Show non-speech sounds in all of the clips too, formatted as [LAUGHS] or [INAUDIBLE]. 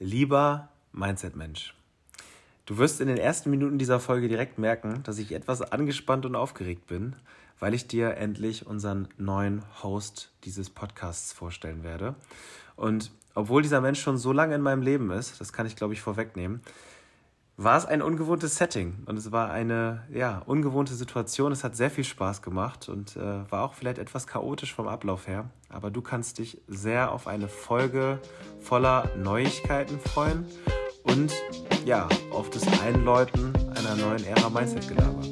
Lieber Mindset-Mensch, du wirst in den ersten Minuten dieser Folge direkt merken, dass ich etwas angespannt und aufgeregt bin, weil ich dir endlich unseren neuen Host dieses Podcasts vorstellen werde. Und obwohl dieser Mensch schon so lange in meinem Leben ist, das kann ich glaube ich vorwegnehmen, war es ein ungewohntes Setting und es war eine ja, ungewohnte Situation. Es hat sehr viel Spaß gemacht und äh, war auch vielleicht etwas chaotisch vom Ablauf her. Aber du kannst dich sehr auf eine Folge voller Neuigkeiten freuen und ja, auf das Einläuten einer neuen Ära Mindset-Gelaber.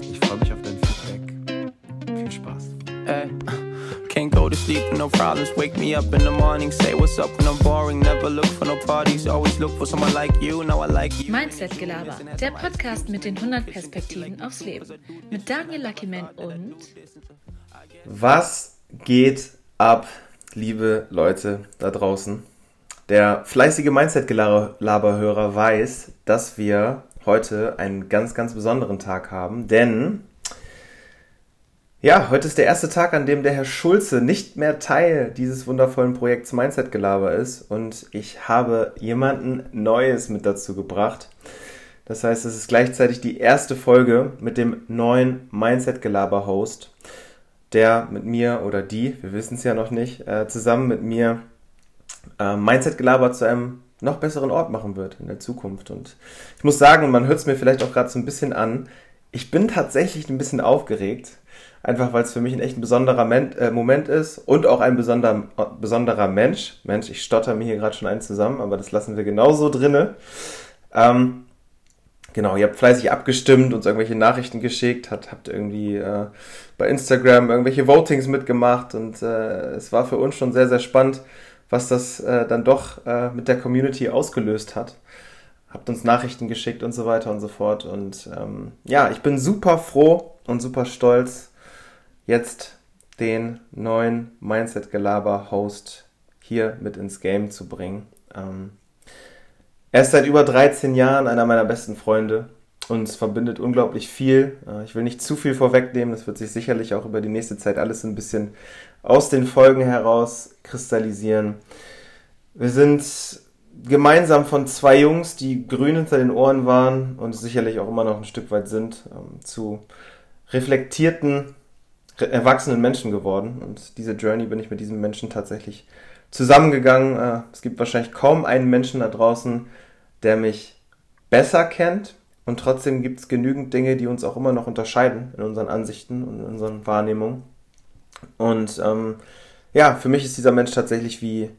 Ich freue mich auf dein Feedback. Viel Spaß. Hey. Can't go to sleep with no problems. Wake me up in the morning, say what's up when I'm boring. Never look for no parties, always look for someone like you. Now I like you. Mindset Gelaber, der Podcast mit den 100 Perspektiven aufs Leben. Mit Daniel Luckyman und. Was geht ab, liebe Leute da draußen? Der fleißige Mindset-Gelaber-Hörer weiß, dass wir heute einen ganz, ganz besonderen Tag haben, denn ja, heute ist der erste Tag, an dem der Herr Schulze nicht mehr Teil dieses wundervollen Projekts Mindset Gelaber ist und ich habe jemanden Neues mit dazu gebracht. Das heißt, es ist gleichzeitig die erste Folge mit dem neuen Mindset Gelaber Host, der mit mir oder die, wir wissen es ja noch nicht, äh, zusammen mit mir äh, Mindset Gelaber zu einem noch besseren Ort machen wird in der Zukunft. Und ich muss sagen, man hört es mir vielleicht auch gerade so ein bisschen an, ich bin tatsächlich ein bisschen aufgeregt einfach weil es für mich ein echt ein besonderer Men äh, Moment ist und auch ein besonder, besonderer Mensch. Mensch, ich stotter mir hier gerade schon einen zusammen, aber das lassen wir genauso drinne. Ähm, genau, ihr habt fleißig abgestimmt, uns irgendwelche Nachrichten geschickt, hat, habt irgendwie äh, bei Instagram irgendwelche Votings mitgemacht und äh, es war für uns schon sehr, sehr spannend, was das äh, dann doch äh, mit der Community ausgelöst hat habt uns Nachrichten geschickt und so weiter und so fort. Und ähm, ja, ich bin super froh und super stolz, jetzt den neuen Mindset-Gelaber-Host hier mit ins Game zu bringen. Ähm, er ist seit über 13 Jahren einer meiner besten Freunde. Uns verbindet unglaublich viel. Äh, ich will nicht zu viel vorwegnehmen. Das wird sich sicherlich auch über die nächste Zeit alles ein bisschen aus den Folgen heraus kristallisieren. Wir sind gemeinsam von zwei Jungs, die grün hinter den Ohren waren und sicherlich auch immer noch ein Stück weit sind, ähm, zu reflektierten erwachsenen Menschen geworden. Und diese Journey bin ich mit diesem Menschen tatsächlich zusammengegangen. Äh, es gibt wahrscheinlich kaum einen Menschen da draußen, der mich besser kennt. Und trotzdem gibt es genügend Dinge, die uns auch immer noch unterscheiden in unseren Ansichten und in unseren Wahrnehmungen. Und ähm, ja, für mich ist dieser Mensch tatsächlich wie,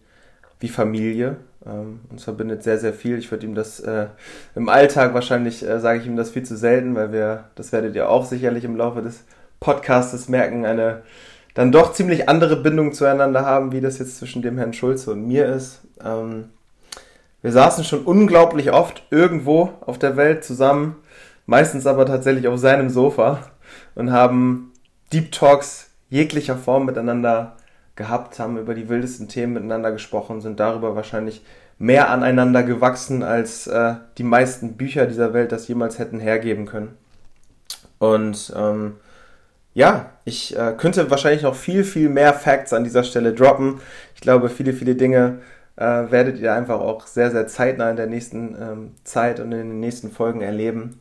wie Familie. Ähm, uns verbindet sehr, sehr viel. Ich würde ihm das äh, im Alltag wahrscheinlich, äh, sage ich ihm das viel zu selten, weil wir, das werdet ihr auch sicherlich im Laufe des Podcastes merken, eine dann doch ziemlich andere Bindung zueinander haben, wie das jetzt zwischen dem Herrn Schulze und mir ist. Ähm, wir saßen schon unglaublich oft irgendwo auf der Welt zusammen, meistens aber tatsächlich auf seinem Sofa und haben Deep Talks jeglicher Form miteinander gehabt, haben über die wildesten Themen miteinander gesprochen, sind darüber wahrscheinlich mehr aneinander gewachsen, als äh, die meisten Bücher dieser Welt das jemals hätten hergeben können. Und ähm, ja, ich äh, könnte wahrscheinlich noch viel, viel mehr Facts an dieser Stelle droppen. Ich glaube, viele, viele Dinge äh, werdet ihr einfach auch sehr, sehr zeitnah in der nächsten ähm, Zeit und in den nächsten Folgen erleben.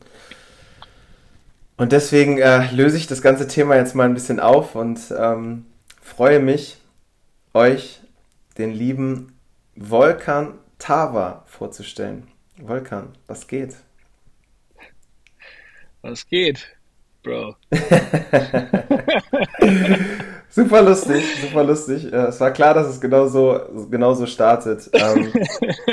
Und deswegen äh, löse ich das ganze Thema jetzt mal ein bisschen auf und ähm, freue mich, euch den lieben Volkan Tava vorzustellen. Volkan, was geht? Was geht? Bro. [LAUGHS] super lustig, super lustig. Es war klar, dass es genauso, genauso startet. Ähm,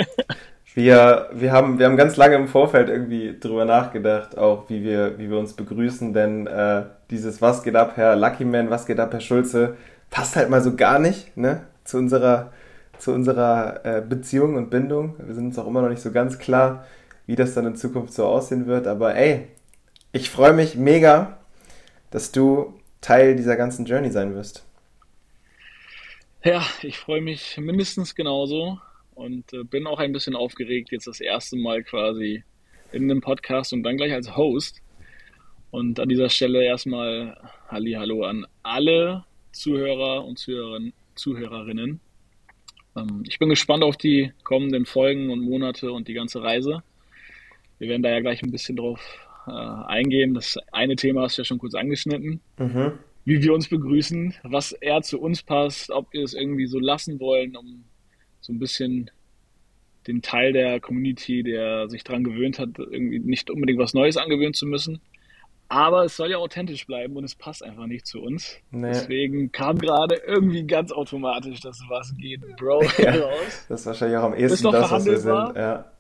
[LAUGHS] wir, wir, haben, wir haben ganz lange im Vorfeld irgendwie drüber nachgedacht, auch wie wir, wie wir uns begrüßen, denn äh, dieses Was geht ab, Herr Luckyman, was geht ab, Herr Schulze, passt halt mal so gar nicht ne, zu unserer, zu unserer äh, Beziehung und Bindung. Wir sind uns auch immer noch nicht so ganz klar, wie das dann in Zukunft so aussehen wird, aber ey, ich freue mich mega, dass du Teil dieser ganzen Journey sein wirst. Ja, ich freue mich mindestens genauso und äh, bin auch ein bisschen aufgeregt, jetzt das erste Mal quasi in einem Podcast und dann gleich als Host. Und an dieser Stelle erstmal Halli Hallo an alle Zuhörer und Zuhörerinnen. Ähm, ich bin gespannt auf die kommenden Folgen und Monate und die ganze Reise. Wir werden da ja gleich ein bisschen drauf äh, eingehen. Das eine Thema hast du ja schon kurz angeschnitten. Mhm. Wie wir uns begrüßen, was eher zu uns passt, ob wir es irgendwie so lassen wollen, um so ein bisschen den Teil der Community, der sich daran gewöhnt hat, irgendwie nicht unbedingt was Neues angewöhnen zu müssen. Aber es soll ja authentisch bleiben und es passt einfach nicht zu uns. Nee. Deswegen kam gerade irgendwie ganz automatisch das Was geht, Bro, [LAUGHS] ja, raus. Das ist wahrscheinlich auch am ehesten das, was wir sind. Ja.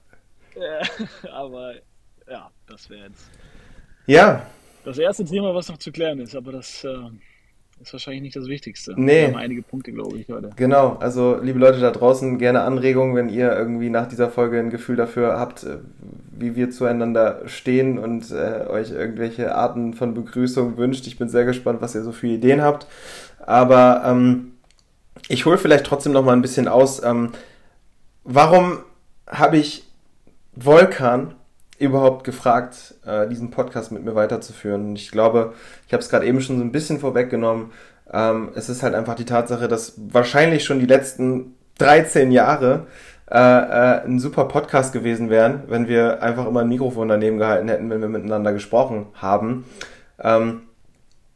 ja [LAUGHS] aber ja, das wäre jetzt. Ja. Das erste Thema, was noch zu klären ist, aber das äh, ist wahrscheinlich nicht das Wichtigste. Nee. Wir haben einige Punkte, glaube ich, heute. Genau, also liebe Leute da draußen, gerne Anregungen, wenn ihr irgendwie nach dieser Folge ein Gefühl dafür habt, äh, wie wir zueinander stehen und äh, euch irgendwelche Arten von Begrüßung wünscht. Ich bin sehr gespannt, was ihr so für Ideen habt. Aber ähm, ich hole vielleicht trotzdem noch mal ein bisschen aus. Ähm, warum habe ich Volkan überhaupt gefragt, äh, diesen Podcast mit mir weiterzuführen. Und ich glaube, ich habe es gerade eben schon so ein bisschen vorweggenommen. Ähm, es ist halt einfach die Tatsache, dass wahrscheinlich schon die letzten 13 Jahre äh, äh, ein super Podcast gewesen wären, wenn wir einfach immer ein Mikrofon daneben gehalten hätten, wenn wir miteinander gesprochen haben. Ähm,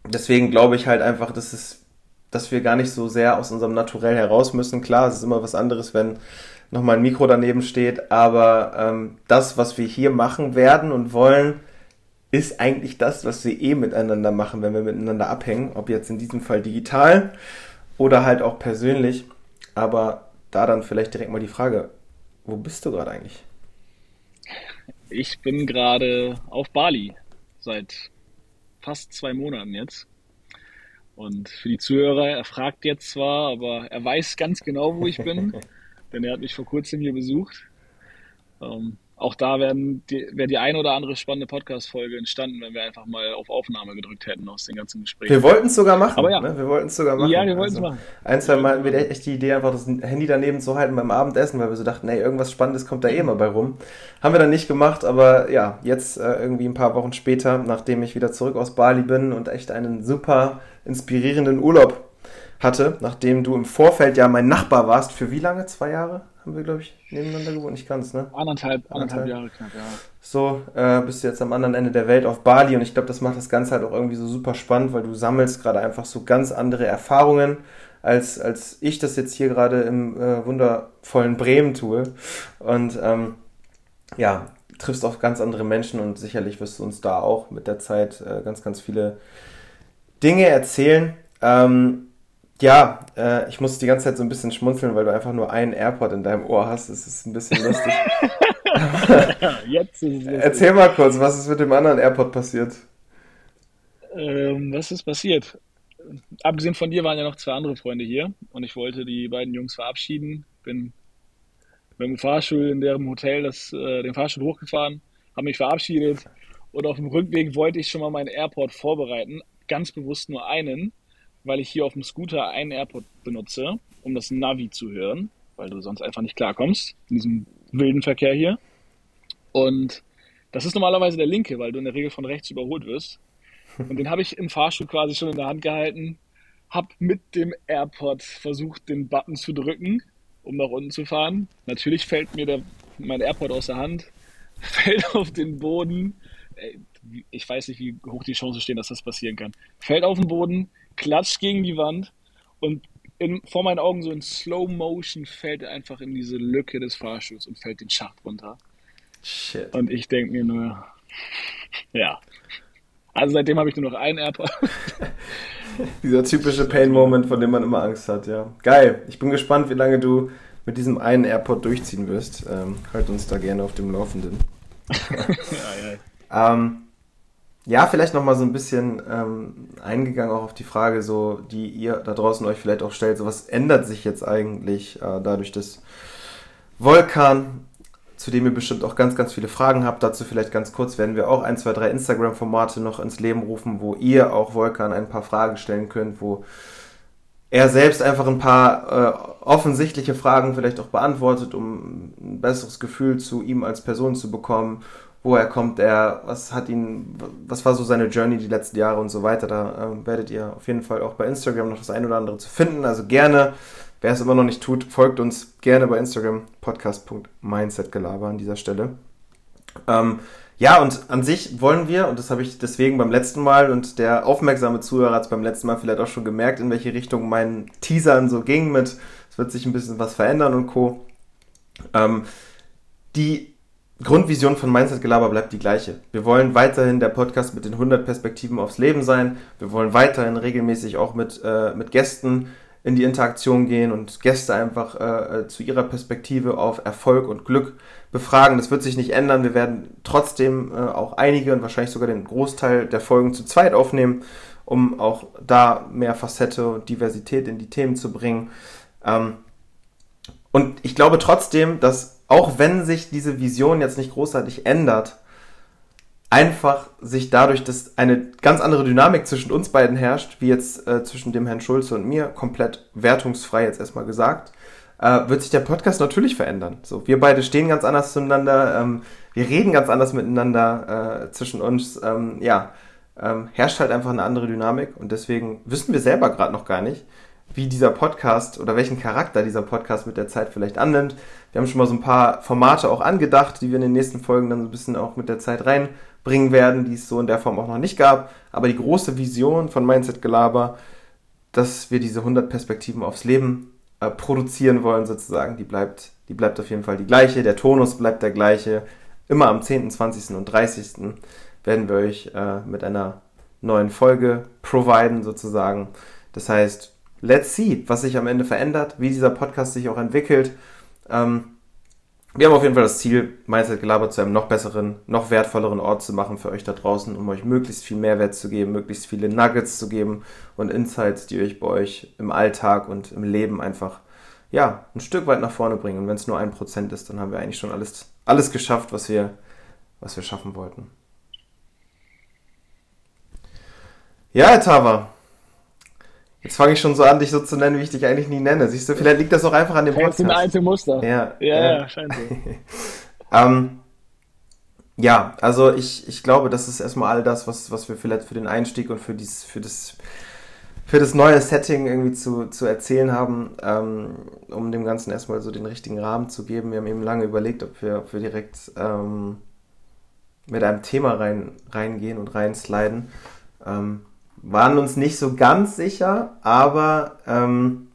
deswegen glaube ich halt einfach, dass es, dass wir gar nicht so sehr aus unserem Naturell heraus müssen. Klar, es ist immer was anderes, wenn nochmal ein Mikro daneben steht. Aber ähm, das, was wir hier machen werden und wollen, ist eigentlich das, was wir eh miteinander machen, wenn wir miteinander abhängen. Ob jetzt in diesem Fall digital oder halt auch persönlich. Aber da dann vielleicht direkt mal die Frage, wo bist du gerade eigentlich? Ich bin gerade auf Bali seit fast zwei Monaten jetzt. Und für die Zuhörer, er fragt jetzt zwar, aber er weiß ganz genau, wo ich bin. [LAUGHS] denn er hat mich vor kurzem hier besucht. Ähm, auch da wäre die, wär die ein oder andere spannende Podcast-Folge entstanden, wenn wir einfach mal auf Aufnahme gedrückt hätten aus den ganzen Gesprächen. Wir wollten es sogar machen. Aber ja. Ne? Wir wollten es sogar machen. Ja, wir wollten es also, machen. Ein, zwei Mal hatten wir echt die Idee, einfach das Handy daneben zu halten beim Abendessen, weil wir so dachten, ey, irgendwas Spannendes kommt da eh mal bei rum. Haben wir dann nicht gemacht, aber ja, jetzt äh, irgendwie ein paar Wochen später, nachdem ich wieder zurück aus Bali bin und echt einen super inspirierenden Urlaub hatte, nachdem du im Vorfeld ja mein Nachbar warst. Für wie lange? Zwei Jahre haben wir, glaube ich, nebeneinander gewohnt? Nicht ganz, ne? Anderthalb, anderthalb, Jahre knapp, ja. So, äh, bist du jetzt am anderen Ende der Welt auf Bali und ich glaube, das macht das Ganze halt auch irgendwie so super spannend, weil du sammelst gerade einfach so ganz andere Erfahrungen, als, als ich das jetzt hier gerade im äh, wundervollen Bremen tue. Und ähm, ja, triffst auf ganz andere Menschen und sicherlich wirst du uns da auch mit der Zeit äh, ganz, ganz viele Dinge erzählen. Ähm, ja, äh, ich muss die ganze Zeit so ein bisschen schmunzeln, weil du einfach nur einen AirPod in deinem Ohr hast. Das ist ein bisschen lustig. [LAUGHS] Jetzt ist es Erzähl mal kurz, was ist mit dem anderen AirPod passiert? Ähm, was ist passiert? Abgesehen von dir waren ja noch zwei andere Freunde hier und ich wollte die beiden Jungs verabschieden. Bin mit dem Fahrstuhl in deren Hotel das, äh, den Fahrstuhl hochgefahren, habe mich verabschiedet und auf dem Rückweg wollte ich schon mal meinen AirPod vorbereiten. Ganz bewusst nur einen, weil ich hier auf dem Scooter einen AirPod benutze, um das Navi zu hören, weil du sonst einfach nicht klarkommst in diesem wilden Verkehr hier. Und das ist normalerweise der linke, weil du in der Regel von rechts überholt wirst. Und den habe ich im Fahrstuhl quasi schon in der Hand gehalten, habe mit dem AirPod versucht, den Button zu drücken, um nach unten zu fahren. Natürlich fällt mir der, mein AirPod aus der Hand, [LAUGHS] fällt auf den Boden. Ich weiß nicht, wie hoch die Chance stehen, dass das passieren kann. Fällt auf den Boden, klatscht gegen die Wand und in, vor meinen Augen so in Slow Motion fällt er einfach in diese Lücke des Fahrstuhls und fällt den Schacht runter. Shit. Und ich denke mir nur, [LAUGHS] ja. Also seitdem habe ich nur noch einen AirPod. [LAUGHS] Dieser typische Pain-Moment, von dem man immer Angst hat, ja. Geil. Ich bin gespannt, wie lange du mit diesem einen AirPod durchziehen wirst. Ähm, halt uns da gerne auf dem Laufenden. [LAUGHS] ja, ja. Ähm, ja, vielleicht nochmal so ein bisschen ähm, eingegangen auch auf die Frage, so, die ihr da draußen euch vielleicht auch stellt, so was ändert sich jetzt eigentlich äh, dadurch, dass Vulkan, zu dem ihr bestimmt auch ganz, ganz viele Fragen habt, dazu vielleicht ganz kurz werden wir auch ein, zwei, drei Instagram-Formate noch ins Leben rufen, wo ihr auch Vulkan ein paar Fragen stellen könnt, wo er selbst einfach ein paar äh, offensichtliche Fragen vielleicht auch beantwortet, um ein besseres Gefühl zu ihm als Person zu bekommen woher kommt er, was hat ihn, was war so seine Journey die letzten Jahre und so weiter. Da äh, werdet ihr auf jeden Fall auch bei Instagram noch das ein oder andere zu finden. Also gerne Wer es immer noch nicht tut, folgt uns gerne bei Instagram, podcast.mindsetgelaber an dieser Stelle. Ähm, ja, und an sich wollen wir, und das habe ich deswegen beim letzten Mal, und der aufmerksame Zuhörer hat es beim letzten Mal vielleicht auch schon gemerkt, in welche Richtung mein Teasern so ging mit, es wird sich ein bisschen was verändern und Co. Ähm, die Grundvision von Mindset Gelaber bleibt die gleiche. Wir wollen weiterhin der Podcast mit den 100 Perspektiven aufs Leben sein. Wir wollen weiterhin regelmäßig auch mit, äh, mit Gästen in die Interaktion gehen und Gäste einfach äh, zu ihrer Perspektive auf Erfolg und Glück befragen. Das wird sich nicht ändern. Wir werden trotzdem äh, auch einige und wahrscheinlich sogar den Großteil der Folgen zu zweit aufnehmen, um auch da mehr Facette und Diversität in die Themen zu bringen. Ähm, und ich glaube trotzdem, dass auch wenn sich diese Vision jetzt nicht großartig ändert, einfach sich dadurch, dass eine ganz andere Dynamik zwischen uns beiden herrscht, wie jetzt äh, zwischen dem Herrn Schulze und mir, komplett wertungsfrei jetzt erstmal gesagt, äh, wird sich der Podcast natürlich verändern. So, wir beide stehen ganz anders zueinander, ähm, wir reden ganz anders miteinander äh, zwischen uns. Ähm, ja, ähm, herrscht halt einfach eine andere Dynamik und deswegen wissen wir selber gerade noch gar nicht, wie dieser Podcast oder welchen Charakter dieser Podcast mit der Zeit vielleicht annimmt. Wir haben schon mal so ein paar Formate auch angedacht, die wir in den nächsten Folgen dann so ein bisschen auch mit der Zeit rein bringen werden, die es so in der Form auch noch nicht gab. Aber die große Vision von Mindset Gelaber, dass wir diese 100 Perspektiven aufs Leben äh, produzieren wollen, sozusagen, die bleibt, die bleibt auf jeden Fall die gleiche. Der Tonus bleibt der gleiche. Immer am 10., 20. und 30. werden wir euch äh, mit einer neuen Folge providen, sozusagen. Das heißt, let's see, was sich am Ende verändert, wie dieser Podcast sich auch entwickelt. Ähm, wir haben auf jeden Fall das Ziel, Mindset Gelaber zu einem noch besseren, noch wertvolleren Ort zu machen für euch da draußen, um euch möglichst viel Mehrwert zu geben, möglichst viele Nuggets zu geben und Insights, die euch bei euch im Alltag und im Leben einfach, ja, ein Stück weit nach vorne bringen. Und wenn es nur ein Prozent ist, dann haben wir eigentlich schon alles, alles geschafft, was wir, was wir schaffen wollten. Ja, Herr Tava, Jetzt fange ich schon so an, dich so zu nennen, wie ich dich eigentlich nie nenne. Siehst du, vielleicht liegt das auch einfach an dem Podcast. Das ein alte Muster. Ja, ja, ja, ja scheint so. [LAUGHS] ähm, ja, also ich, ich glaube, das ist erstmal all das, was, was wir vielleicht für den Einstieg und für, dies, für, das, für das neue Setting irgendwie zu, zu erzählen haben, ähm, um dem Ganzen erstmal so den richtigen Rahmen zu geben. Wir haben eben lange überlegt, ob wir, ob wir direkt ähm, mit einem Thema rein, reingehen und reinsliden. Ähm, waren uns nicht so ganz sicher, aber ähm,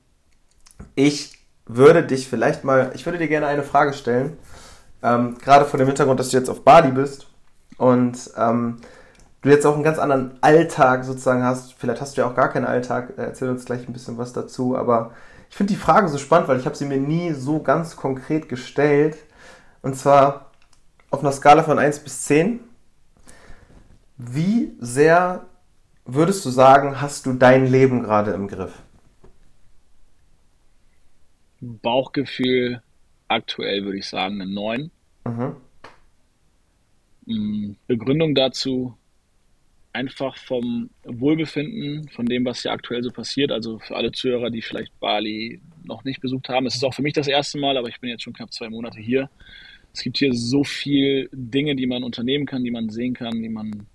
ich würde dich vielleicht mal, ich würde dir gerne eine Frage stellen, ähm, gerade vor dem Hintergrund, dass du jetzt auf Bali bist und ähm, du jetzt auch einen ganz anderen Alltag sozusagen hast. Vielleicht hast du ja auch gar keinen Alltag, erzähl uns gleich ein bisschen was dazu, aber ich finde die Frage so spannend, weil ich habe sie mir nie so ganz konkret gestellt und zwar auf einer Skala von 1 bis 10. Wie sehr würdest du sagen, hast du dein Leben gerade im Griff? Bauchgefühl aktuell würde ich sagen eine 9. Mhm. Mm, Begründung dazu einfach vom Wohlbefinden, von dem, was hier aktuell so passiert. Also für alle Zuhörer, die vielleicht Bali noch nicht besucht haben. Es ist auch für mich das erste Mal, aber ich bin jetzt schon knapp zwei Monate hier. Es gibt hier so viele Dinge, die man unternehmen kann, die man sehen kann, die man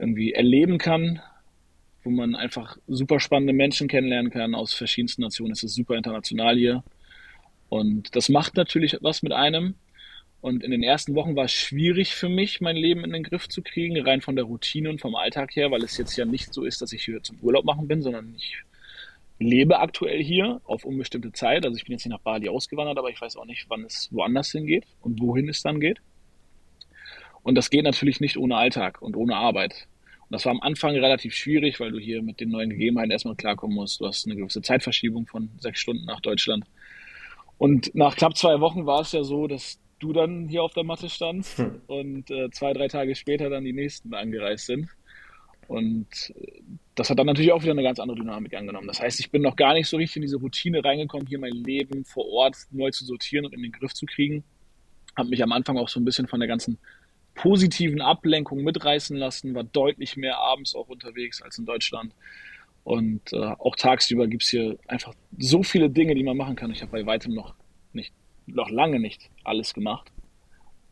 irgendwie erleben kann, wo man einfach super spannende Menschen kennenlernen kann aus verschiedensten Nationen. Es ist super international hier. Und das macht natürlich was mit einem. Und in den ersten Wochen war es schwierig für mich, mein Leben in den Griff zu kriegen, rein von der Routine und vom Alltag her, weil es jetzt ja nicht so ist, dass ich hier zum Urlaub machen bin, sondern ich lebe aktuell hier auf unbestimmte Zeit. Also ich bin jetzt nicht nach Bali ausgewandert, aber ich weiß auch nicht, wann es woanders hingeht und wohin es dann geht. Und das geht natürlich nicht ohne Alltag und ohne Arbeit. Das war am Anfang relativ schwierig, weil du hier mit den neuen Gegebenheiten erstmal klarkommen musst. Du hast eine gewisse Zeitverschiebung von sechs Stunden nach Deutschland. Und nach knapp zwei Wochen war es ja so, dass du dann hier auf der Matte standst hm. und äh, zwei, drei Tage später dann die nächsten angereist sind. Und äh, das hat dann natürlich auch wieder eine ganz andere Dynamik angenommen. Das heißt, ich bin noch gar nicht so richtig in diese Routine reingekommen, hier mein Leben vor Ort neu zu sortieren und in den Griff zu kriegen. Habe mich am Anfang auch so ein bisschen von der ganzen positiven Ablenkung mitreißen lassen, war deutlich mehr abends auch unterwegs als in Deutschland. Und äh, auch tagsüber gibt es hier einfach so viele Dinge, die man machen kann. Ich habe bei weitem noch nicht, noch lange nicht alles gemacht.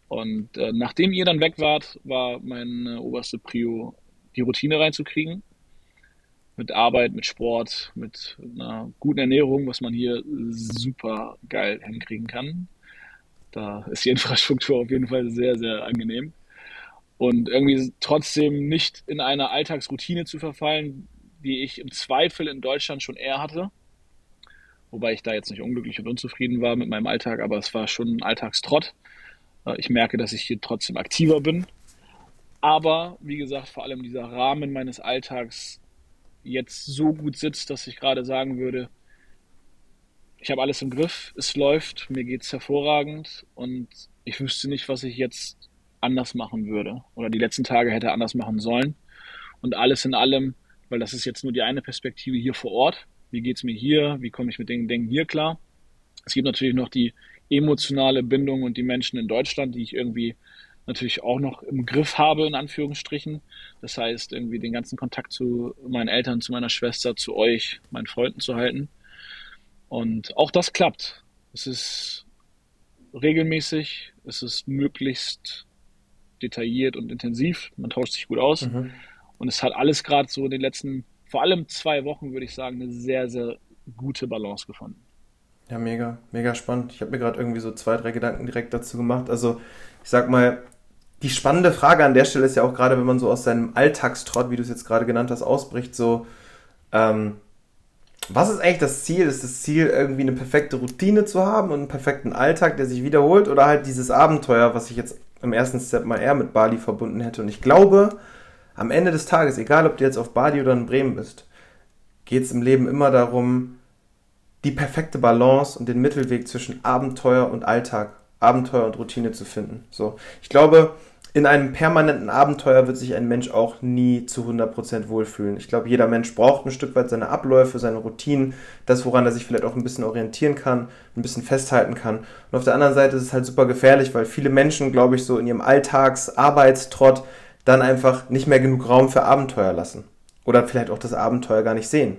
Und äh, nachdem ihr dann weg wart, war meine oberste Prio, die Routine reinzukriegen. mit Arbeit, mit Sport, mit einer guten Ernährung, was man hier super geil hinkriegen kann. Da ist die [LAUGHS] Infrastruktur auf jeden Fall sehr, sehr angenehm. Und irgendwie trotzdem nicht in eine Alltagsroutine zu verfallen, die ich im Zweifel in Deutschland schon eher hatte. Wobei ich da jetzt nicht unglücklich und unzufrieden war mit meinem Alltag, aber es war schon ein Alltagstrott. Äh, ich merke, dass ich hier trotzdem aktiver bin. Aber wie gesagt, vor allem dieser Rahmen meines Alltags jetzt so gut sitzt, dass ich gerade sagen würde, ich habe alles im Griff, es läuft, mir geht es hervorragend und ich wüsste nicht, was ich jetzt anders machen würde oder die letzten Tage hätte anders machen sollen. Und alles in allem, weil das ist jetzt nur die eine Perspektive hier vor Ort. Wie geht es mir hier? Wie komme ich mit den Dingen hier klar? Es gibt natürlich noch die emotionale Bindung und die Menschen in Deutschland, die ich irgendwie natürlich auch noch im Griff habe, in Anführungsstrichen. Das heißt, irgendwie den ganzen Kontakt zu meinen Eltern, zu meiner Schwester, zu euch, meinen Freunden zu halten. Und auch das klappt. Es ist regelmäßig, es ist möglichst detailliert und intensiv. Man tauscht sich gut aus. Mhm. Und es hat alles gerade so in den letzten, vor allem zwei Wochen, würde ich sagen, eine sehr, sehr gute Balance gefunden. Ja, mega, mega spannend. Ich habe mir gerade irgendwie so zwei, drei Gedanken direkt dazu gemacht. Also, ich sag mal, die spannende Frage an der Stelle ist ja auch gerade, wenn man so aus seinem Alltagstrott, wie du es jetzt gerade genannt hast, ausbricht, so, ähm, was ist eigentlich das Ziel? Ist das Ziel, irgendwie eine perfekte Routine zu haben und einen perfekten Alltag, der sich wiederholt, oder halt dieses Abenteuer, was ich jetzt im ersten Step mal eher mit Bali verbunden hätte? Und ich glaube, am Ende des Tages, egal ob du jetzt auf Bali oder in Bremen bist, geht es im Leben immer darum, die perfekte Balance und den Mittelweg zwischen Abenteuer und Alltag, Abenteuer und Routine zu finden. So, ich glaube, in einem permanenten Abenteuer wird sich ein Mensch auch nie zu 100% wohlfühlen. Ich glaube, jeder Mensch braucht ein Stück weit seine Abläufe, seine Routinen, das, woran er sich vielleicht auch ein bisschen orientieren kann, ein bisschen festhalten kann. Und auf der anderen Seite ist es halt super gefährlich, weil viele Menschen, glaube ich, so in ihrem Alltags-Arbeitstrott dann einfach nicht mehr genug Raum für Abenteuer lassen. Oder vielleicht auch das Abenteuer gar nicht sehen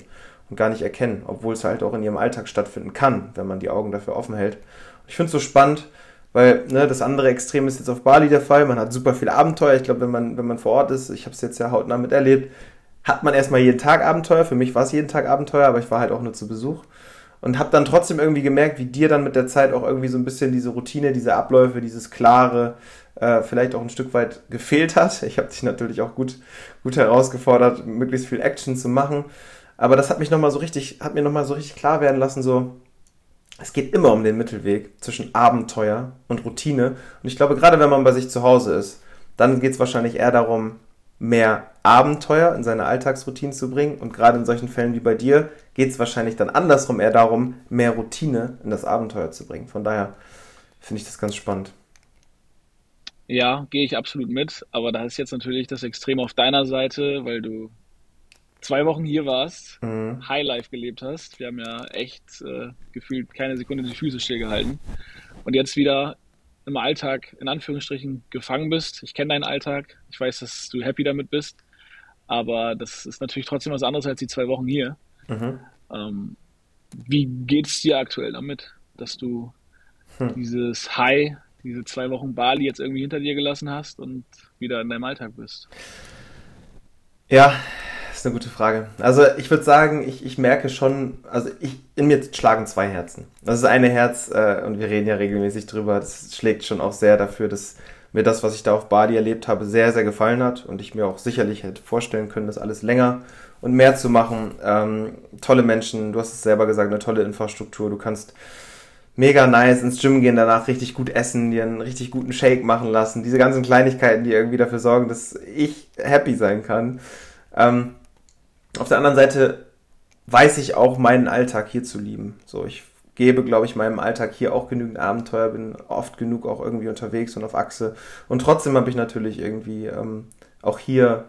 und gar nicht erkennen, obwohl es halt auch in ihrem Alltag stattfinden kann, wenn man die Augen dafür offen hält. Ich finde es so spannend, weil ne, das andere Extrem ist jetzt auf Bali der Fall. Man hat super viele Abenteuer. Ich glaube, wenn man, wenn man vor Ort ist, ich habe es jetzt ja hautnah miterlebt, hat man erstmal jeden Tag Abenteuer. Für mich war es jeden Tag Abenteuer, aber ich war halt auch nur zu Besuch. Und habe dann trotzdem irgendwie gemerkt, wie dir dann mit der Zeit auch irgendwie so ein bisschen diese Routine, diese Abläufe, dieses klare, äh, vielleicht auch ein Stück weit gefehlt hat. Ich habe dich natürlich auch gut, gut herausgefordert, möglichst viel Action zu machen. Aber das hat mich nochmal so richtig, hat mir nochmal so richtig klar werden lassen, so, es geht immer um den Mittelweg zwischen Abenteuer und Routine. Und ich glaube, gerade wenn man bei sich zu Hause ist, dann geht es wahrscheinlich eher darum, mehr Abenteuer in seine Alltagsroutine zu bringen. Und gerade in solchen Fällen wie bei dir geht es wahrscheinlich dann andersrum eher darum, mehr Routine in das Abenteuer zu bringen. Von daher finde ich das ganz spannend. Ja, gehe ich absolut mit. Aber da ist jetzt natürlich das Extrem auf deiner Seite, weil du zwei Wochen hier warst, mhm. Highlife gelebt hast. Wir haben ja echt äh, gefühlt keine Sekunde die Füße stillgehalten. Und jetzt wieder im Alltag in Anführungsstrichen gefangen bist. Ich kenne deinen Alltag. Ich weiß, dass du happy damit bist. Aber das ist natürlich trotzdem was anderes als die zwei Wochen hier. Mhm. Ähm, wie geht es dir aktuell damit, dass du hm. dieses High, diese zwei Wochen Bali jetzt irgendwie hinter dir gelassen hast und wieder in deinem Alltag bist? Ja, ist eine gute Frage. Also ich würde sagen, ich, ich merke schon, also ich, in mir schlagen zwei Herzen. Das ist eine Herz, äh, und wir reden ja regelmäßig drüber, das schlägt schon auch sehr dafür, dass mir das, was ich da auf Bali erlebt habe, sehr, sehr gefallen hat und ich mir auch sicherlich hätte vorstellen können, das alles länger und mehr zu machen. Ähm, tolle Menschen, du hast es selber gesagt, eine tolle Infrastruktur, du kannst mega nice ins Gym gehen, danach richtig gut essen, dir einen richtig guten Shake machen lassen, diese ganzen Kleinigkeiten, die irgendwie dafür sorgen, dass ich happy sein kann. Ähm, auf der anderen Seite weiß ich auch meinen Alltag hier zu lieben. So, ich gebe, glaube ich, meinem Alltag hier auch genügend Abenteuer, bin oft genug auch irgendwie unterwegs und auf Achse. Und trotzdem habe ich natürlich irgendwie ähm, auch hier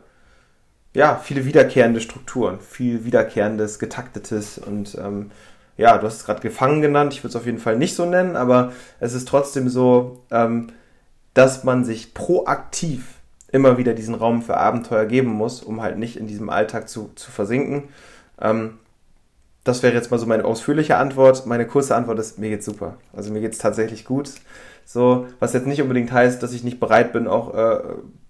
ja viele wiederkehrende Strukturen, viel wiederkehrendes, getaktetes und ähm, ja, du hast es gerade gefangen genannt. Ich würde es auf jeden Fall nicht so nennen, aber es ist trotzdem so, ähm, dass man sich proaktiv immer wieder diesen Raum für Abenteuer geben muss, um halt nicht in diesem Alltag zu, zu versinken. Ähm, das wäre jetzt mal so meine ausführliche Antwort. Meine kurze Antwort ist, mir geht's super. Also mir geht's tatsächlich gut. So, was jetzt nicht unbedingt heißt, dass ich nicht bereit bin, auch äh,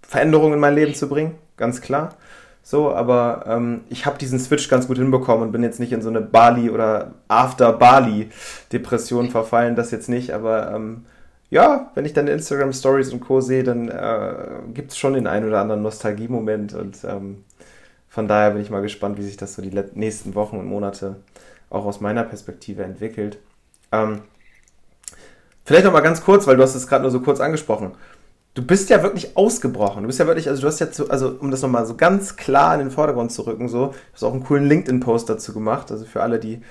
Veränderungen in mein Leben zu bringen, ganz klar. So, aber ähm, ich habe diesen Switch ganz gut hinbekommen und bin jetzt nicht in so eine Bali oder After Bali Depression verfallen, das jetzt nicht, aber ähm, ja, wenn ich dann Instagram Stories und Co. sehe, dann äh, gibt es schon den einen oder anderen Nostalgie-Moment und ähm, von daher bin ich mal gespannt, wie sich das so die nächsten Wochen und Monate auch aus meiner Perspektive entwickelt. Ähm, vielleicht noch mal ganz kurz, weil du hast es gerade nur so kurz angesprochen. Du bist ja wirklich ausgebrochen. Du bist ja wirklich, also du hast jetzt so, also um das nochmal so ganz klar in den Vordergrund zu rücken, so, du hast auch einen coolen LinkedIn-Post dazu gemacht. Also für alle, die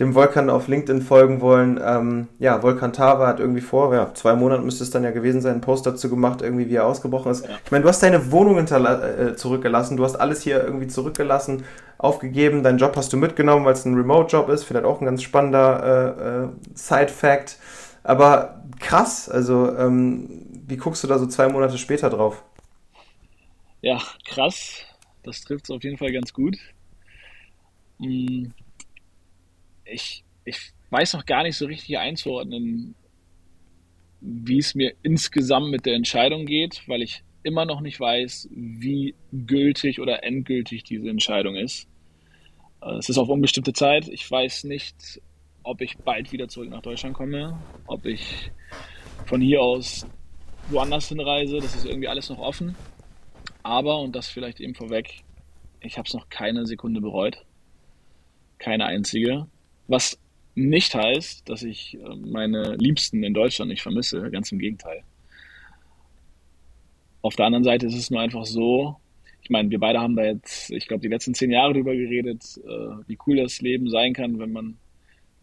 dem Volkan auf LinkedIn folgen wollen, ähm, ja, Volkan Tava hat irgendwie vor, ja, zwei Monaten müsste es dann ja gewesen sein, einen Post dazu gemacht, irgendwie wie er ausgebrochen ist. Ich meine, du hast deine Wohnung äh, zurückgelassen, du hast alles hier irgendwie zurückgelassen, aufgegeben, deinen Job hast du mitgenommen, weil es ein Remote-Job ist, vielleicht auch ein ganz spannender äh, äh, Side-Fact. Aber krass, also ähm, wie guckst du da so zwei Monate später drauf? Ja, krass. Das trifft es auf jeden Fall ganz gut. Hm ich, ich weiß noch gar nicht so richtig einzuordnen, wie es mir insgesamt mit der Entscheidung geht, weil ich immer noch nicht weiß, wie gültig oder endgültig diese Entscheidung ist. Äh, es ist auf unbestimmte Zeit. Ich weiß nicht, ob ich bald wieder zurück nach Deutschland komme, ob ich von hier aus woanders hinreise. Das ist irgendwie alles noch offen. Aber, und das vielleicht eben vorweg, ich habe es noch keine Sekunde bereut. Keine einzige. Was nicht heißt, dass ich äh, meine Liebsten in Deutschland nicht vermisse, ganz im Gegenteil. Auf der anderen Seite ist es nur einfach so, ich meine, wir beide haben da jetzt, ich glaube, die letzten zehn Jahre drüber geredet, äh, wie cool das Leben sein kann, wenn man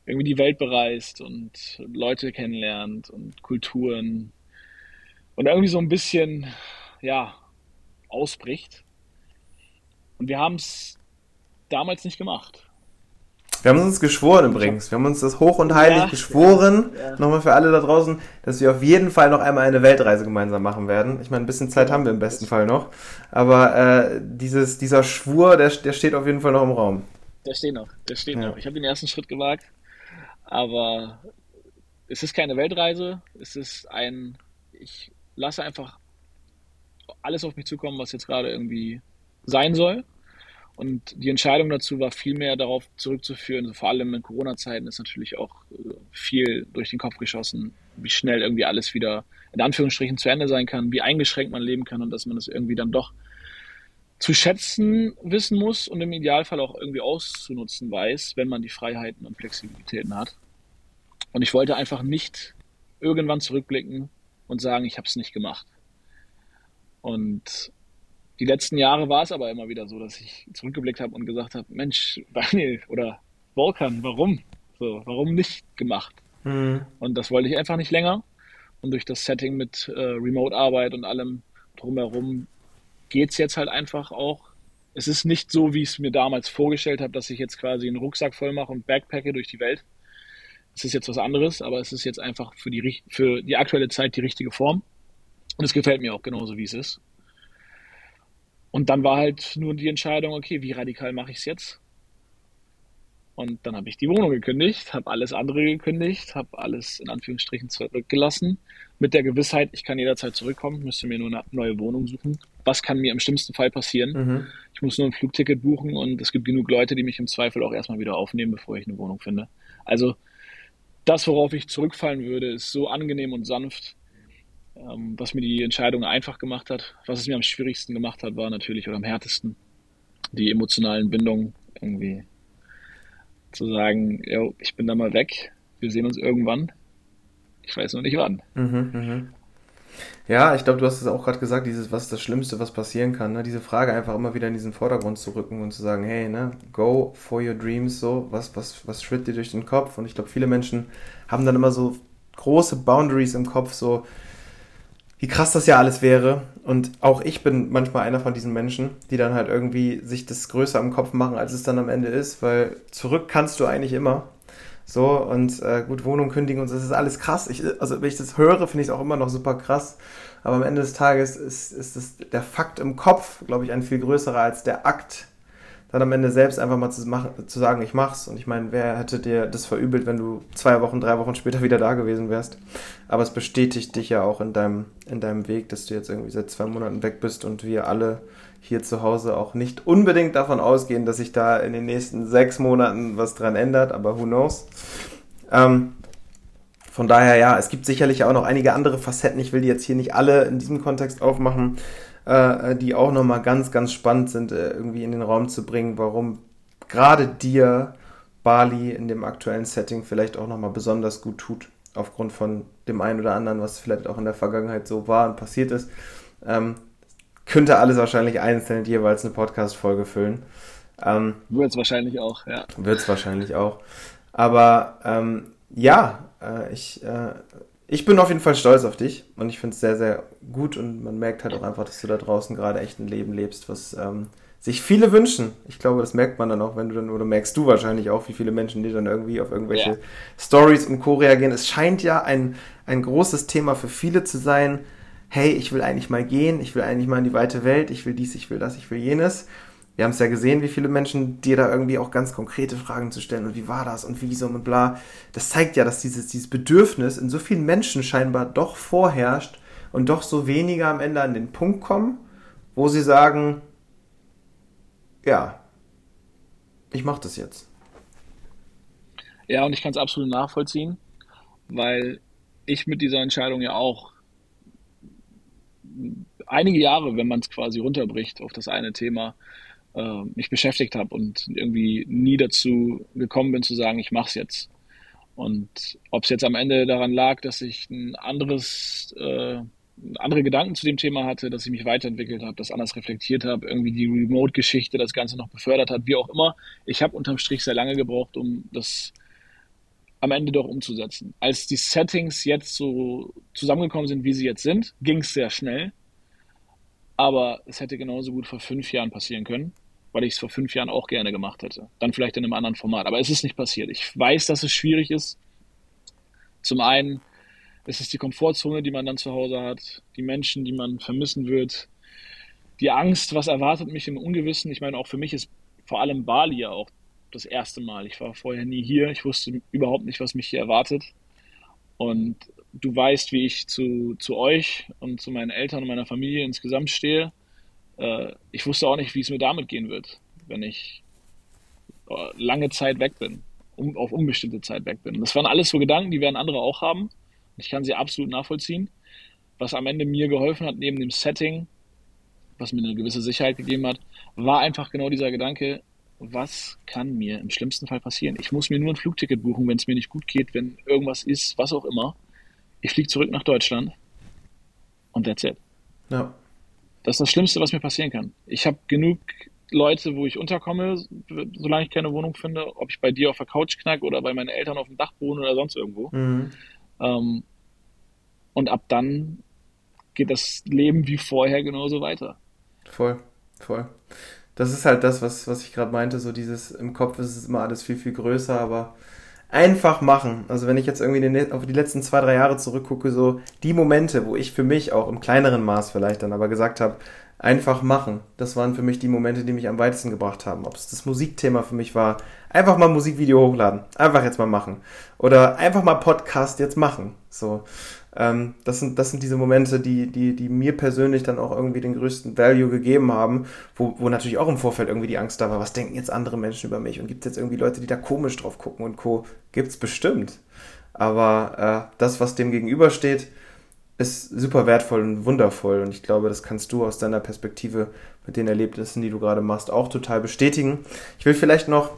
irgendwie die Welt bereist und Leute kennenlernt und Kulturen und irgendwie so ein bisschen, ja, ausbricht. Und wir haben es damals nicht gemacht. Wir haben uns geschworen übrigens. Wir haben uns das hoch und heilig ja, geschworen, ja, ja. nochmal für alle da draußen, dass wir auf jeden Fall noch einmal eine Weltreise gemeinsam machen werden. Ich meine, ein bisschen Zeit haben wir im besten Fall noch. Aber äh, dieses, dieser Schwur, der, der steht auf jeden Fall noch im Raum. Der steht noch, der steht noch. Ich habe den ersten Schritt gewagt, aber es ist keine Weltreise. Es ist ein, ich lasse einfach alles auf mich zukommen, was jetzt gerade irgendwie sein soll. Und die Entscheidung dazu war vielmehr darauf zurückzuführen, also vor allem in Corona-Zeiten ist natürlich auch äh, viel durch den Kopf geschossen, wie schnell irgendwie alles wieder in Anführungsstrichen zu Ende sein kann, wie eingeschränkt man leben kann und dass man es das irgendwie dann doch zu schätzen wissen muss und im Idealfall auch irgendwie auszunutzen weiß, wenn man die Freiheiten und Flexibilitäten hat. Und ich wollte einfach nicht irgendwann zurückblicken und sagen, ich habe es nicht gemacht. Und die letzten Jahre war es aber immer wieder so, dass ich zurückgeblickt habe und gesagt habe, Mensch, Daniel oder Volkan, warum? So, warum nicht gemacht? Mhm. Und das wollte ich einfach nicht länger. Und durch das Setting mit äh, Remote-Arbeit und allem drumherum geht es jetzt halt einfach auch. Es ist nicht so, wie ich es mir damals vorgestellt habe, dass ich jetzt quasi einen Rucksack voll mache und backpacke durch die Welt. Es ist jetzt was anderes, aber es ist jetzt einfach für die, für die aktuelle Zeit die richtige Form. Und es gefällt mir auch genauso, wie es ist. Und dann war halt nur die Entscheidung, okay, wie radikal mache ich es jetzt? Und dann habe ich die Wohnung gekündigt, habe alles andere gekündigt, habe alles in Anführungsstrichen zurückgelassen, mit der Gewissheit, ich kann jederzeit zurückkommen, müsste mir nur eine neue Wohnung suchen. Was kann mir im schlimmsten Fall passieren? Mhm. Ich muss nur ein Flugticket buchen und es gibt genug Leute, die mich im Zweifel auch erstmal wieder aufnehmen, bevor ich eine Wohnung finde. Also das, worauf ich zurückfallen würde, ist so angenehm und sanft, ähm, was mir die Entscheidung einfach gemacht hat. Was es mir am schwierigsten gemacht hat, war natürlich oder am härtesten die emotionalen Bindungen irgendwie zu sagen, yo, ich bin da mal weg, wir sehen uns irgendwann. Ich weiß noch nicht wann. Mhm, mh. Ja, ich glaube, du hast es auch gerade gesagt, dieses, was ist das Schlimmste, was passieren kann, ne? diese Frage einfach immer wieder in diesen Vordergrund zu rücken und zu sagen, hey, ne, go for your dreams, so, was, was, was schritt dir durch den Kopf? Und ich glaube, viele Menschen haben dann immer so große Boundaries im Kopf, so, wie krass das ja alles wäre. Und auch ich bin manchmal einer von diesen Menschen, die dann halt irgendwie sich das größer im Kopf machen, als es dann am Ende ist, weil zurück kannst du eigentlich immer. So, und äh, gut, Wohnung kündigen und so, das ist alles krass. Ich, also, wenn ich das höre, finde ich es auch immer noch super krass. Aber am Ende des Tages ist, ist das, der Fakt im Kopf, glaube ich, ein viel größerer als der Akt. Dann am Ende selbst einfach mal zu, machen, zu sagen, ich mach's. Und ich meine, wer hätte dir das verübelt, wenn du zwei Wochen, drei Wochen später wieder da gewesen wärst? Aber es bestätigt dich ja auch in deinem, in deinem Weg, dass du jetzt irgendwie seit zwei Monaten weg bist und wir alle hier zu Hause auch nicht unbedingt davon ausgehen, dass sich da in den nächsten sechs Monaten was dran ändert, aber who knows. Ähm, von daher, ja, es gibt sicherlich auch noch einige andere Facetten. Ich will die jetzt hier nicht alle in diesem Kontext aufmachen, äh, die auch nochmal ganz, ganz spannend sind, äh, irgendwie in den Raum zu bringen, warum gerade dir Bali in dem aktuellen Setting vielleicht auch nochmal besonders gut tut, aufgrund von dem einen oder anderen, was vielleicht auch in der Vergangenheit so war und passiert ist. Ähm, könnte alles wahrscheinlich einzeln jeweils eine Podcast-Folge füllen. Ähm, wird es wahrscheinlich auch, ja. Wird es wahrscheinlich auch. Aber ähm, ja, äh, ich, äh, ich bin auf jeden Fall stolz auf dich und ich finde es sehr, sehr gut und man merkt halt auch einfach, dass du da draußen gerade echt ein Leben lebst, was ähm, sich viele wünschen. Ich glaube, das merkt man dann auch, wenn du dann, oder merkst du wahrscheinlich auch, wie viele Menschen die dann irgendwie auf irgendwelche ja. Stories und Co. reagieren. Es scheint ja ein, ein großes Thema für viele zu sein, hey, ich will eigentlich mal gehen, ich will eigentlich mal in die weite Welt, ich will dies, ich will das, ich will jenes. Wir haben es ja gesehen, wie viele Menschen dir da irgendwie auch ganz konkrete Fragen zu stellen und wie war das und wieso und bla. Das zeigt ja, dass dieses, dieses Bedürfnis in so vielen Menschen scheinbar doch vorherrscht und doch so weniger am Ende an den Punkt kommen, wo sie sagen, ja, ich mache das jetzt. Ja, und ich kann es absolut nachvollziehen, weil ich mit dieser Entscheidung ja auch einige Jahre, wenn man es quasi runterbricht auf das eine Thema, äh, mich beschäftigt habe und irgendwie nie dazu gekommen bin zu sagen, ich mache es jetzt. Und ob es jetzt am Ende daran lag, dass ich ein anderes, äh, andere Gedanken zu dem Thema hatte, dass ich mich weiterentwickelt habe, das anders reflektiert habe, irgendwie die Remote-Geschichte das Ganze noch befördert hat, wie auch immer. Ich habe unterm Strich sehr lange gebraucht, um das am Ende doch umzusetzen. Als die Settings jetzt so zusammengekommen sind, wie sie jetzt sind, ging es sehr schnell. Aber es hätte genauso gut vor fünf Jahren passieren können, weil ich es vor fünf Jahren auch gerne gemacht hätte. Dann vielleicht in einem anderen Format. Aber es ist nicht passiert. Ich weiß, dass es schwierig ist. Zum einen ist es die Komfortzone, die man dann zu Hause hat, die Menschen, die man vermissen wird, die Angst, was erwartet mich im Ungewissen. Ich meine, auch für mich ist vor allem Bali ja auch das erste Mal. Ich war vorher nie hier. Ich wusste überhaupt nicht, was mich hier erwartet. Und du weißt, wie ich zu, zu euch und zu meinen Eltern und meiner Familie insgesamt stehe. Äh, ich wusste auch nicht, wie es mir damit gehen wird, wenn ich äh, lange Zeit weg bin, um, auf unbestimmte Zeit weg bin. Das waren alles so Gedanken, die werden andere auch haben. Ich kann sie absolut nachvollziehen. Was am Ende mir geholfen hat, neben dem Setting, was mir eine gewisse Sicherheit gegeben hat, war einfach genau dieser Gedanke, was kann mir im schlimmsten Fall passieren? Ich muss mir nur ein Flugticket buchen, wenn es mir nicht gut geht, wenn irgendwas ist, was auch immer. Ich fliege zurück nach Deutschland und that's it. Ja. Das ist das Schlimmste, was mir passieren kann. Ich habe genug Leute, wo ich unterkomme, solange ich keine Wohnung finde, ob ich bei dir auf der Couch knack oder bei meinen Eltern auf dem Dach wohne oder sonst irgendwo. Mhm. Ähm, und ab dann geht das Leben wie vorher genauso weiter. Voll, voll das ist halt das, was, was ich gerade meinte, so dieses, im Kopf ist es immer alles viel, viel größer, aber einfach machen. Also wenn ich jetzt irgendwie auf die letzten zwei, drei Jahre zurückgucke, so die Momente, wo ich für mich auch im kleineren Maß vielleicht dann aber gesagt habe, einfach machen. Das waren für mich die Momente, die mich am weitesten gebracht haben. Ob es das Musikthema für mich war, einfach mal Musikvideo hochladen, einfach jetzt mal machen. Oder einfach mal Podcast jetzt machen. So. Ähm, das, sind, das sind diese Momente, die, die, die mir persönlich dann auch irgendwie den größten Value gegeben haben, wo, wo natürlich auch im Vorfeld irgendwie die Angst da war, was denken jetzt andere Menschen über mich und gibt es jetzt irgendwie Leute, die da komisch drauf gucken und Co. Gibt's bestimmt. Aber äh, das, was dem gegenübersteht, ist super wertvoll und wundervoll. Und ich glaube, das kannst du aus deiner Perspektive mit den Erlebnissen, die du gerade machst, auch total bestätigen. Ich will vielleicht noch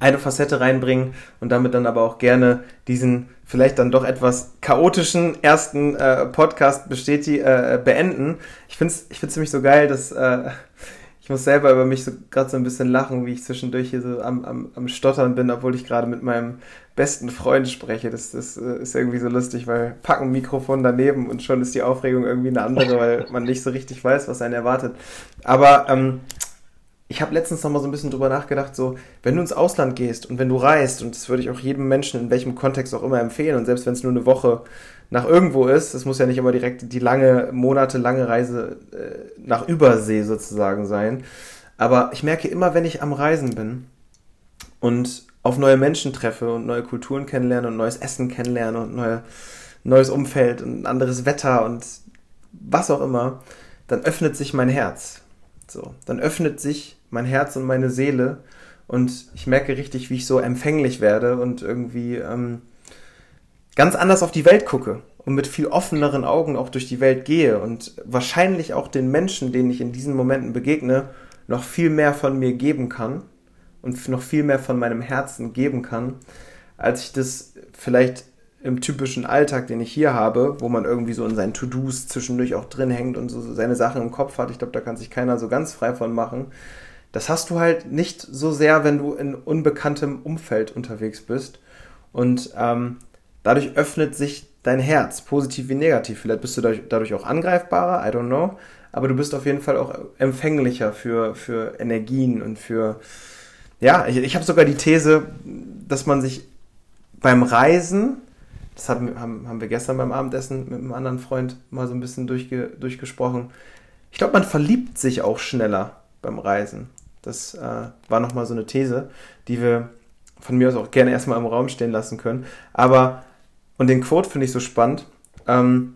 eine Facette reinbringen und damit dann aber auch gerne diesen vielleicht dann doch etwas chaotischen ersten äh, Podcast bestätigen, äh, beenden. Ich finde es ich find's ziemlich so geil, dass äh, ich muss selber über mich so gerade so ein bisschen lachen, wie ich zwischendurch hier so am, am, am Stottern bin, obwohl ich gerade mit meinem besten Freund spreche. Das, das äh, ist irgendwie so lustig, weil packen Mikrofon daneben und schon ist die Aufregung irgendwie eine andere, weil man nicht so richtig weiß, was einen erwartet. Aber ähm, ich habe letztens noch mal so ein bisschen drüber nachgedacht, so, wenn du ins Ausland gehst und wenn du reist, und das würde ich auch jedem Menschen in welchem Kontext auch immer empfehlen, und selbst wenn es nur eine Woche nach irgendwo ist, das muss ja nicht immer direkt die lange, monatelange Reise äh, nach Übersee sozusagen sein, Aber ich merke immer, wenn ich am Reisen bin und auf neue Menschen treffe und neue Kulturen kennenlerne und neues Essen kennenlerne und neue, neues Umfeld und anderes Wetter und was auch immer, dann öffnet sich mein Herz. So, dann öffnet sich mein Herz und meine Seele und ich merke richtig, wie ich so empfänglich werde und irgendwie ähm, ganz anders auf die Welt gucke und mit viel offeneren Augen auch durch die Welt gehe und wahrscheinlich auch den Menschen, denen ich in diesen Momenten begegne, noch viel mehr von mir geben kann und noch viel mehr von meinem Herzen geben kann, als ich das vielleicht im typischen Alltag, den ich hier habe, wo man irgendwie so in seinen To-Dos zwischendurch auch drin hängt und so seine Sachen im Kopf hat. Ich glaube, da kann sich keiner so ganz frei von machen. Das hast du halt nicht so sehr, wenn du in unbekanntem Umfeld unterwegs bist. Und ähm, dadurch öffnet sich dein Herz, positiv wie negativ. Vielleicht bist du dadurch auch angreifbarer, I don't know. Aber du bist auf jeden Fall auch empfänglicher für, für Energien und für. Ja, ich, ich habe sogar die These, dass man sich beim Reisen das haben, haben, haben wir gestern beim Abendessen mit einem anderen Freund mal so ein bisschen durchge, durchgesprochen. Ich glaube, man verliebt sich auch schneller beim Reisen. Das äh, war nochmal so eine These, die wir von mir aus auch gerne erstmal im Raum stehen lassen können. Aber, und den Quote finde ich so spannend, ähm,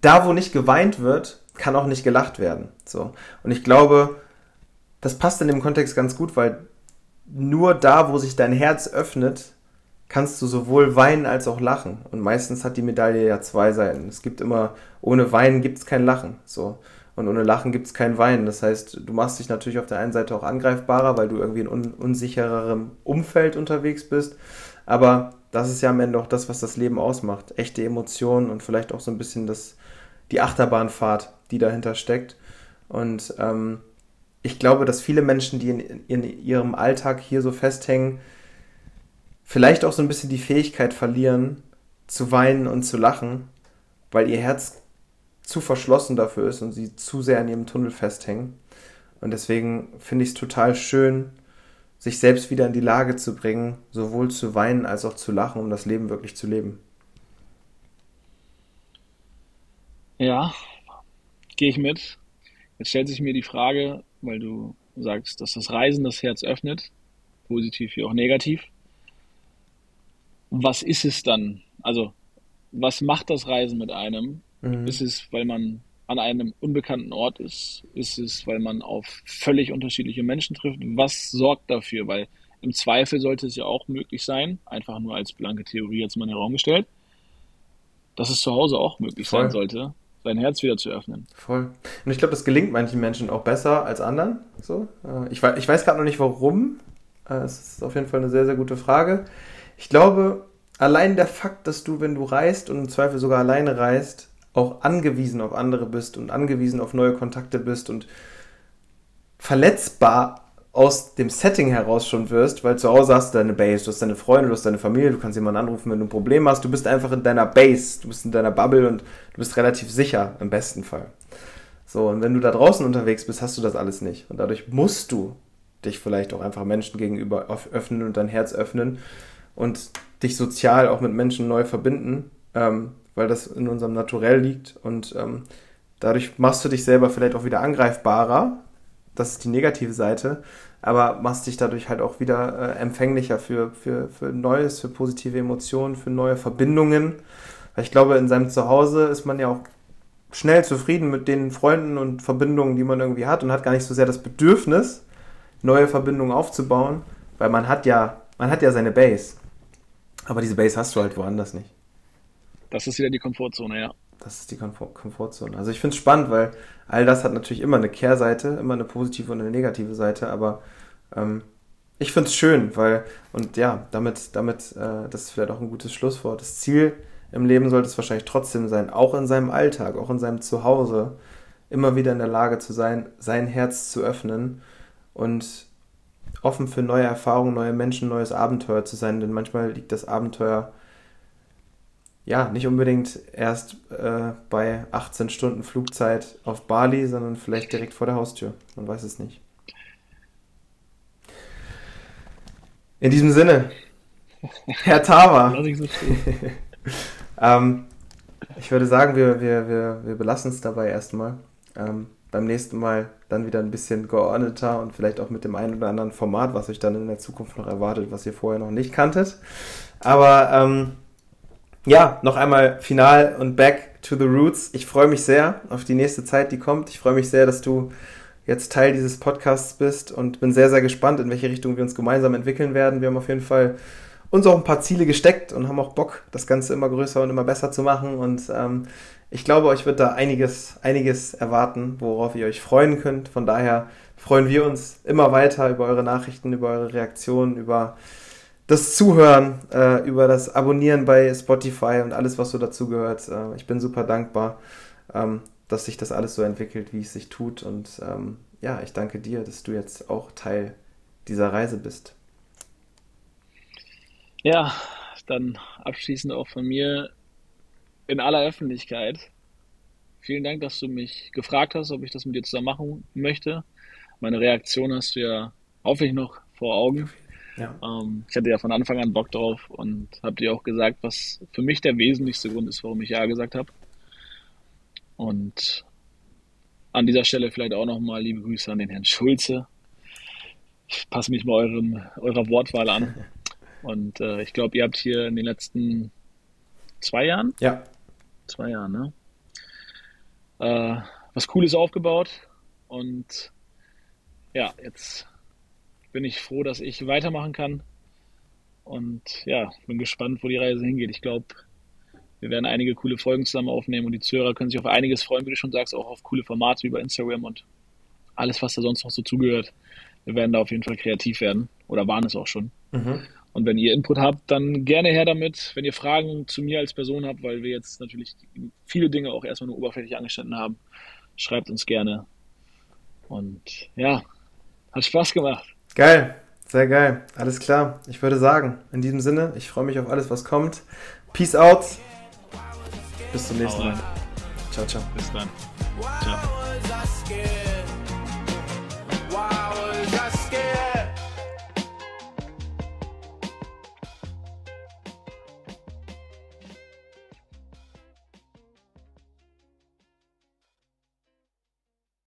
da wo nicht geweint wird, kann auch nicht gelacht werden. So. Und ich glaube, das passt in dem Kontext ganz gut, weil nur da, wo sich dein Herz öffnet, kannst du sowohl weinen als auch lachen. Und meistens hat die Medaille ja zwei Seiten. Es gibt immer, ohne Weinen gibt es kein Lachen. So. Und ohne Lachen gibt es kein Weinen. Das heißt, du machst dich natürlich auf der einen Seite auch angreifbarer, weil du irgendwie in un unsichererem Umfeld unterwegs bist. Aber das ist ja am Ende auch das, was das Leben ausmacht. Echte Emotionen und vielleicht auch so ein bisschen das, die Achterbahnfahrt, die dahinter steckt. Und ähm, ich glaube, dass viele Menschen, die in, in ihrem Alltag hier so festhängen, vielleicht auch so ein bisschen die Fähigkeit verlieren, zu weinen und zu lachen, weil ihr Herz zu verschlossen dafür ist und sie zu sehr an ihrem Tunnel festhängen. Und deswegen finde ich es total schön, sich selbst wieder in die Lage zu bringen, sowohl zu weinen als auch zu lachen, um das Leben wirklich zu leben. Ja, gehe ich mit. Jetzt stellt sich mir die Frage, weil du sagst, dass das Reisen das Herz öffnet, positiv wie auch negativ was ist es dann? Also, was macht das Reisen mit einem? Mhm. Ist es, weil man an einem unbekannten Ort ist? Ist es, weil man auf völlig unterschiedliche Menschen trifft? Was sorgt dafür? Weil im Zweifel sollte es ja auch möglich sein, einfach nur als blanke Theorie jetzt mal in den Raum gestellt, dass es zu Hause auch möglich Voll. sein sollte, sein Herz wieder zu öffnen. Voll. Und ich glaube, das gelingt manchen Menschen auch besser als anderen. So. Äh, ich weiß, ich weiß gerade noch nicht warum. Äh, es ist auf jeden Fall eine sehr, sehr gute Frage. Ich glaube, allein der Fakt, dass du, wenn du reist und im Zweifel sogar alleine reist, auch angewiesen auf andere bist und angewiesen auf neue Kontakte bist und verletzbar aus dem Setting heraus schon wirst, weil zu Hause hast du deine Base, du hast deine Freunde, du hast deine Familie, du kannst jemanden anrufen, wenn du ein Problem hast, du bist einfach in deiner Base, du bist in deiner Bubble und du bist relativ sicher im besten Fall. So, und wenn du da draußen unterwegs bist, hast du das alles nicht. Und dadurch musst du dich vielleicht auch einfach Menschen gegenüber öffnen und dein Herz öffnen und dich sozial auch mit Menschen neu verbinden, ähm, weil das in unserem Naturell liegt und ähm, dadurch machst du dich selber vielleicht auch wieder angreifbarer. Das ist die negative Seite, aber machst dich dadurch halt auch wieder äh, empfänglicher für, für, für Neues, für positive Emotionen, für neue Verbindungen. Weil ich glaube, in seinem Zuhause ist man ja auch schnell zufrieden mit den Freunden und Verbindungen, die man irgendwie hat und hat gar nicht so sehr das Bedürfnis, neue Verbindungen aufzubauen, weil man hat ja, man hat ja seine Base. Aber diese Base hast du halt woanders nicht. Das ist wieder die Komfortzone, ja. Das ist die Komfort Komfortzone. Also ich finde es spannend, weil all das hat natürlich immer eine Kehrseite, immer eine positive und eine negative Seite, aber ähm, ich finde es schön, weil, und ja, damit, damit, äh, das ist vielleicht auch ein gutes Schlusswort. Das Ziel im Leben sollte es wahrscheinlich trotzdem sein, auch in seinem Alltag, auch in seinem Zuhause, immer wieder in der Lage zu sein, sein Herz zu öffnen und offen für neue Erfahrungen, neue Menschen, neues Abenteuer zu sein, denn manchmal liegt das Abenteuer ja nicht unbedingt erst äh, bei 18 Stunden Flugzeit auf Bali, sondern vielleicht direkt vor der Haustür. Man weiß es nicht. In diesem Sinne, [LAUGHS] Herr Tava. [LAUGHS] ähm, ich würde sagen, wir, wir, wir, wir belassen es dabei erstmal. Ähm, beim nächsten Mal dann wieder ein bisschen geordneter und vielleicht auch mit dem einen oder anderen Format, was euch dann in der Zukunft noch erwartet, was ihr vorher noch nicht kanntet. Aber ähm, ja, noch einmal final und back to the roots. Ich freue mich sehr auf die nächste Zeit, die kommt. Ich freue mich sehr, dass du jetzt Teil dieses Podcasts bist und bin sehr, sehr gespannt, in welche Richtung wir uns gemeinsam entwickeln werden. Wir haben auf jeden Fall uns auch ein paar Ziele gesteckt und haben auch Bock, das Ganze immer größer und immer besser zu machen. Und ähm, ich glaube, euch wird da einiges, einiges erwarten, worauf ihr euch freuen könnt. Von daher freuen wir uns immer weiter über eure Nachrichten, über eure Reaktionen, über das Zuhören, äh, über das Abonnieren bei Spotify und alles, was so dazugehört. Äh, ich bin super dankbar, ähm, dass sich das alles so entwickelt, wie es sich tut. Und ähm, ja, ich danke dir, dass du jetzt auch Teil dieser Reise bist. Ja, dann abschließend auch von mir in aller Öffentlichkeit. Vielen Dank, dass du mich gefragt hast, ob ich das mit dir zusammen machen möchte. Meine Reaktion hast du ja hoffentlich noch vor Augen. Ja. Ähm, ich hatte ja von Anfang an Bock drauf und habe dir auch gesagt, was für mich der wesentlichste Grund ist, warum ich Ja gesagt habe. Und an dieser Stelle vielleicht auch nochmal liebe Grüße an den Herrn Schulze. Ich passe mich mal eurem, eurer Wortwahl an. [LAUGHS] Und äh, ich glaube, ihr habt hier in den letzten zwei Jahren, ja. zwei Jahren, ne? Äh, was Cooles aufgebaut. Und ja, jetzt bin ich froh, dass ich weitermachen kann. Und ja, bin gespannt, wo die Reise hingeht. Ich glaube, wir werden einige coole Folgen zusammen aufnehmen und die Zuhörer können sich auf einiges freuen, wie du schon sagst, auch auf coole Formate über Instagram und alles, was da sonst noch so zugehört. Wir werden da auf jeden Fall kreativ werden oder waren es auch schon. Mhm. Und wenn ihr Input habt, dann gerne her damit. Wenn ihr Fragen zu mir als Person habt, weil wir jetzt natürlich viele Dinge auch erstmal nur oberflächlich angeschnitten haben, schreibt uns gerne. Und ja, hat Spaß gemacht. Geil, sehr geil. Alles klar. Ich würde sagen, in diesem Sinne, ich freue mich auf alles, was kommt. Peace out. Bis zum nächsten Mal. Ciao, ciao. Bis dann. Ciao.